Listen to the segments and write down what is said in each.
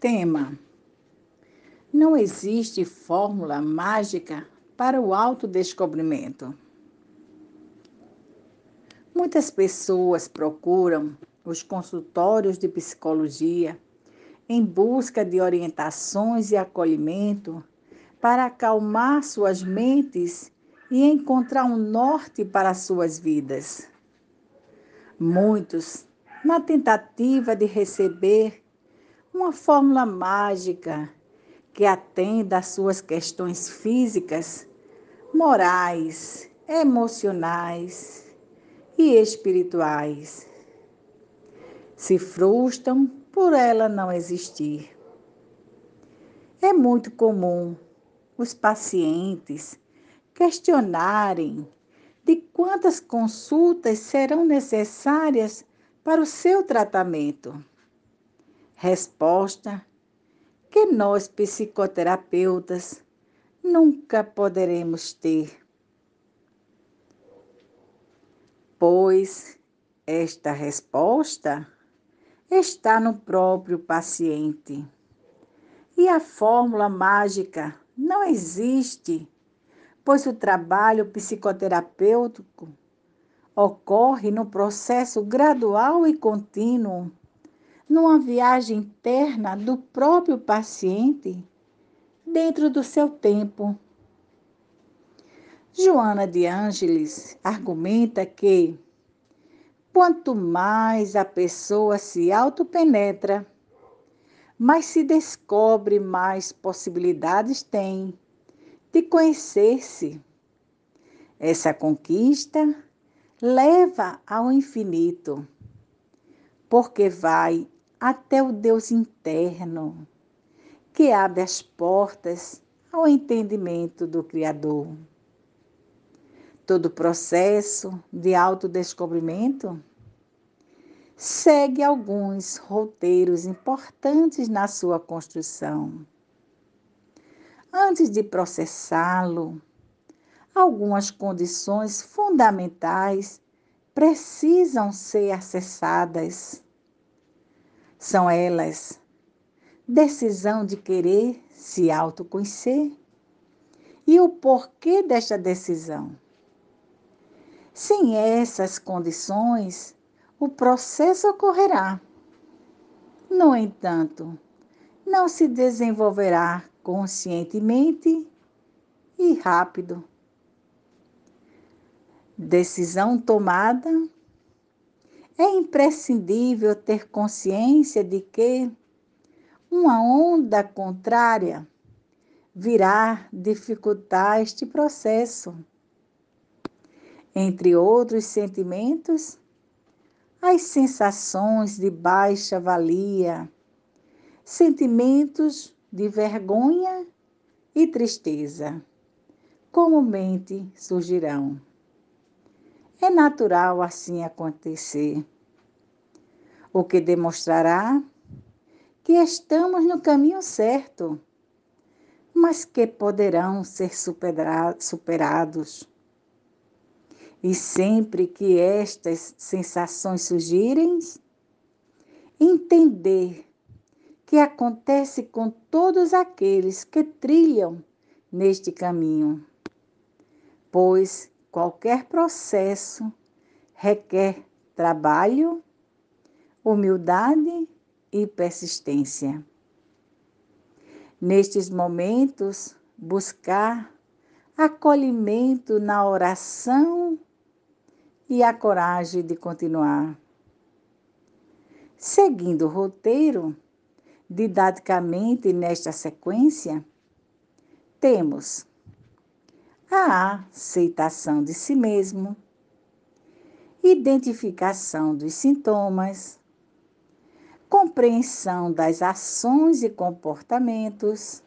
Tema: Não existe fórmula mágica para o autodescobrimento. Muitas pessoas procuram os consultórios de psicologia em busca de orientações e acolhimento para acalmar suas mentes e encontrar um norte para suas vidas. Muitos, na tentativa de receber uma fórmula mágica que atenda às suas questões físicas, morais, emocionais e espirituais. Se frustram por ela não existir. É muito comum os pacientes questionarem de quantas consultas serão necessárias para o seu tratamento. Resposta que nós psicoterapeutas nunca poderemos ter. Pois esta resposta está no próprio paciente. E a fórmula mágica não existe, pois o trabalho psicoterapêutico ocorre no processo gradual e contínuo numa viagem interna do próprio paciente dentro do seu tempo. Joana de Ângeles argumenta que quanto mais a pessoa se autopenetra, mais se descobre, mais possibilidades tem de conhecer-se. Essa conquista leva ao infinito, porque vai até o Deus interno, que abre as portas ao entendimento do Criador. Todo processo de autodescobrimento segue alguns roteiros importantes na sua construção. Antes de processá-lo, algumas condições fundamentais precisam ser acessadas são elas decisão de querer se autoconhecer e o porquê desta decisão. Sem essas condições, o processo ocorrerá. No entanto, não se desenvolverá conscientemente e rápido. Decisão tomada é imprescindível ter consciência de que uma onda contrária virá dificultar este processo. Entre outros sentimentos, as sensações de baixa valia, sentimentos de vergonha e tristeza comumente surgirão. É natural assim acontecer, o que demonstrará que estamos no caminho certo, mas que poderão ser superados. E sempre que estas sensações surgirem, entender que acontece com todos aqueles que trilham neste caminho, pois qualquer processo requer trabalho, humildade e persistência. Nestes momentos, buscar acolhimento na oração e a coragem de continuar. Seguindo o roteiro, didaticamente nesta sequência, temos a aceitação de si mesmo, identificação dos sintomas, compreensão das ações e comportamentos,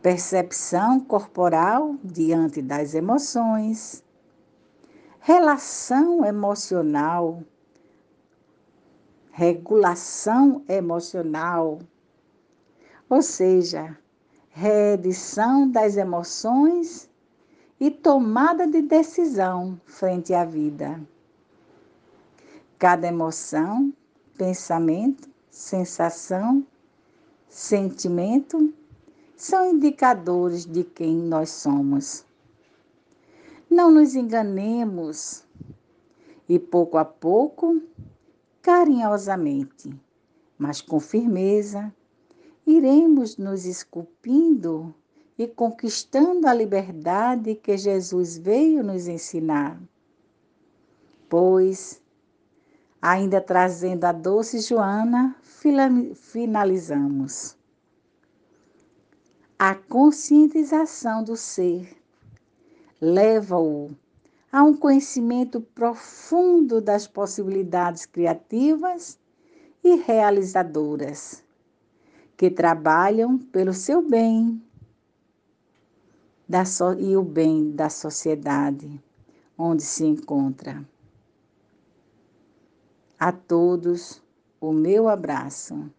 percepção corporal diante das emoções, relação emocional, regulação emocional, ou seja, reedição das emoções e tomada de decisão frente à vida. Cada emoção, pensamento, sensação sentimento são indicadores de quem nós somos. Não nos enganemos e pouco a pouco, carinhosamente, mas com firmeza, iremos nos esculpindo e conquistando a liberdade que Jesus veio nos ensinar. Pois, ainda trazendo a doce Joana, finalizamos. A conscientização do ser leva-o a um conhecimento profundo das possibilidades criativas e realizadoras que trabalham pelo seu bem so e o bem da sociedade onde se encontra. A todos o meu abraço.